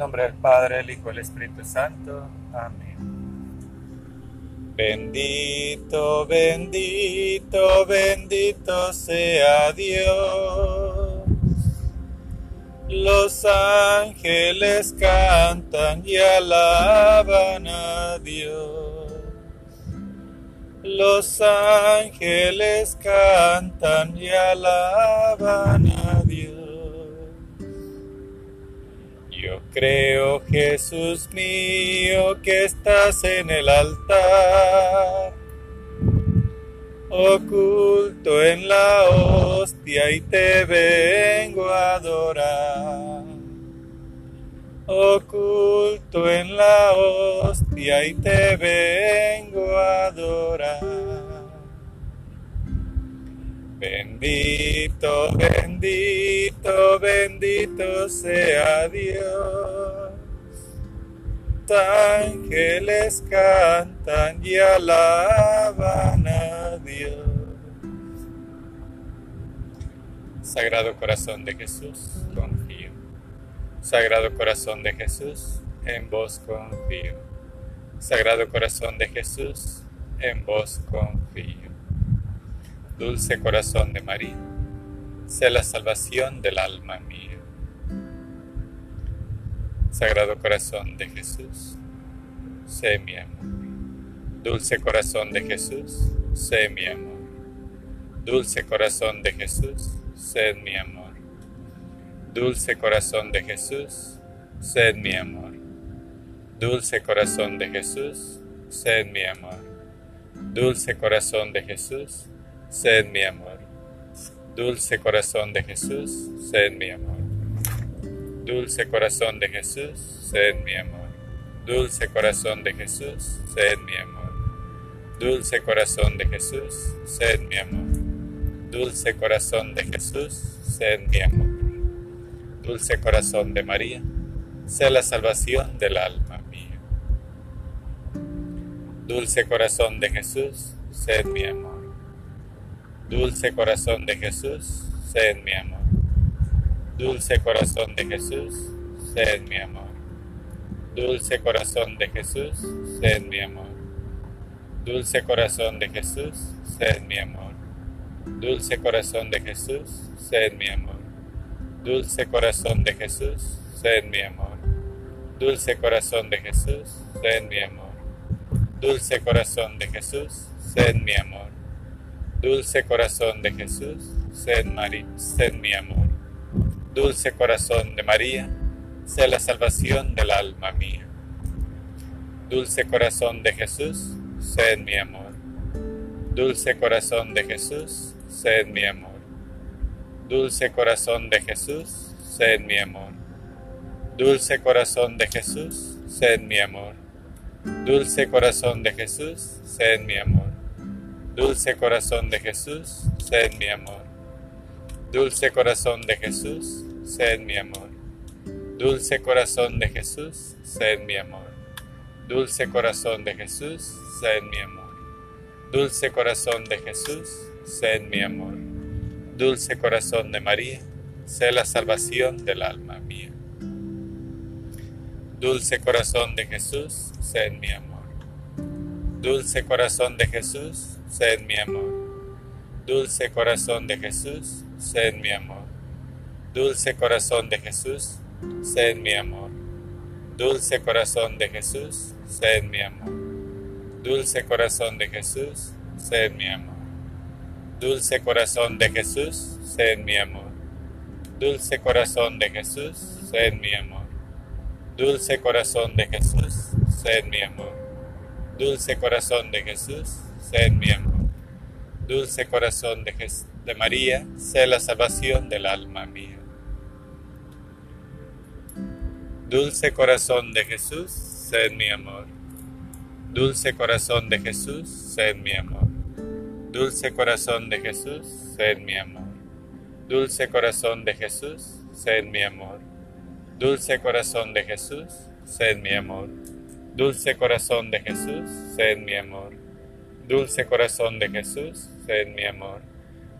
nombre del Padre, el Hijo y el Espíritu Santo. Amén. Bendito, bendito, bendito sea Dios. Los ángeles cantan y alaban a Dios. Los ángeles cantan y alaban a creo, Jesús mío, que estás en el altar, oculto en la hostia y te vengo a adorar. Oculto en la hostia y te vengo a adorar. Bendito, bendito, bendito sea Dios. Ángeles cantan y alaban a Dios. Sagrado corazón de Jesús, confío. Sagrado corazón de Jesús, en vos confío. Sagrado corazón de Jesús, en vos confío. Dulce corazón de María, sé la salvación del alma mía. Sagrado corazón de Jesús, sé mi amor. Dulce corazón de Jesús, sé mi amor. Dulce corazón de Jesús, sé mi amor. Dulce corazón de Jesús, sé mi amor. Dulce corazón de Jesús, sé mi amor. Dulce corazón de Jesús, sed mi amor. Dulce corazón de Jesús, sed mi amor. Dulce corazón de Jesús, sed mi amor. Dulce corazón de Jesús, sed mi amor. Dulce corazón de Jesús, sed mi amor. Dulce corazón de Jesús, sed mi amor. Dulce corazón de María, sé la salvación del alma mía. Dulce corazón de Jesús, sed mi amor. Dulce corazón de Jesús, sed mi amor. Dulce corazón de Jesús, sed mi amor. Dulce corazón de Jesús, sed mi amor. Dulce corazón de Jesús, sed mi amor. Dulce corazón de Jesús, sed mi amor. Dulce corazón de Jesús, sed mi amor. Dulce corazón de Jesús, sed mi amor. Dulce corazón de Jesús, sed mi amor. Dulce corazón de Jesús, sed, María, sed mi amor. Dulce corazón de María, sé la salvación del alma mía. Dulce corazón de Jesús, sed mi amor. Dulce corazón de Jesús, sed mi amor. Dulce corazón de Jesús, sed mi amor. Dulce corazón de Jesús, sed mi amor. Dulce corazón de Jesús, sed mi amor. Dulce corazón de Jesús, sed mi amor. Dulce corazón de Jesús, sed mi amor. Dulce corazón de Jesús, sed mi amor. Dulce corazón de Jesús, sed mi amor. Dulce corazón de Jesús, sed mi amor. Dulce corazón de María, sé la salvación del alma mía. Dulce corazón de Jesús, sed mi amor. Dulce corazón de Jesús, sed mi amor. Dulce corazón de Jesús, sed mi amor. Dulce corazón de Jesús, sed mi amor. Dulce corazón de Jesús, sed mi amor. Dulce corazón de Jesús, sed mi amor. Dulce corazón de Jesús, sed mi amor. Dulce corazón de Jesús, sed mi amor. Dulce corazón de Jesús, sed mi amor. Dulce corazón de Jesús, sed mi amor. Dulce corazón de, de María, sé la salvación del alma mía. Dulce corazón de Jesús, sed mi amor. Dulce corazón de Jesús, sed mi amor. Dulce corazón de Jesús, sed mi amor. Dulce corazón de Jesús, sed mi amor. Dulce corazón de Jesús, sed mi amor. Dulce corazón de Jesús, sed mi amor. Dulce corazón de Jesús, sed mi amor.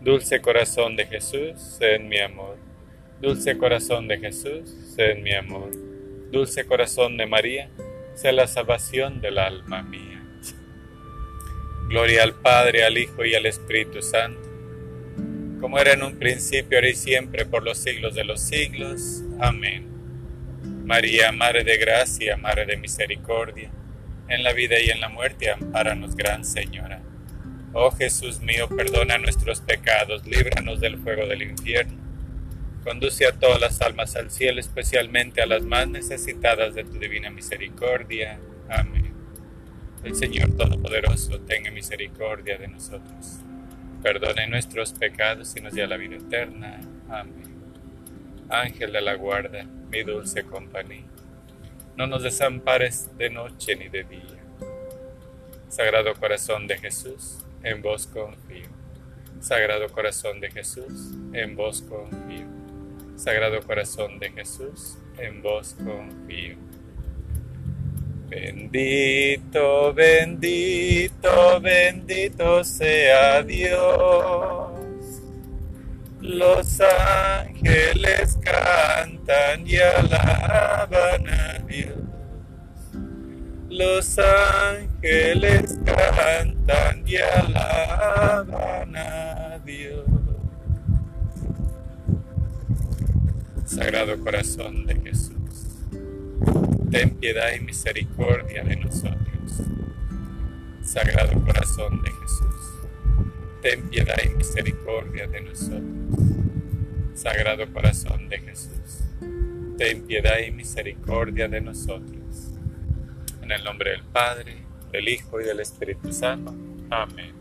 Dulce corazón de Jesús, sed mi amor. Dulce corazón de Jesús, sed mi amor. Dulce corazón de María, sea la salvación del alma mía. Gloria al Padre, al Hijo y al Espíritu Santo, como era en un principio, ahora y siempre, por los siglos de los siglos. Amén. María, Madre de Gracia, Madre de Misericordia, en la vida y en la muerte, ampáranos, Gran Señora. Oh Jesús mío, perdona nuestros pecados, líbranos del fuego del infierno. Conduce a todas las almas al cielo, especialmente a las más necesitadas de tu divina misericordia. Amén. El Señor Todopoderoso tenga misericordia de nosotros. Perdone nuestros pecados y nos dé la vida eterna. Amén. Ángel de la guarda, mi dulce compañía, no nos desampares de noche ni de día. Sagrado corazón de Jesús, en vos confío. Sagrado corazón de Jesús, en vos confío. Sagrado corazón de Jesús, en vos confío. Bendito, bendito, bendito sea Dios. Los ángeles cantan y alaban a Dios. Los ángeles cantan y alaban a Dios. Sagrado Corazón de Jesús, ten piedad y misericordia de nosotros. Sagrado Corazón de Jesús, ten piedad y misericordia de nosotros. Sagrado Corazón de Jesús, ten piedad y misericordia de nosotros. En el nombre del Padre, del Hijo y del Espíritu Santo. Amén.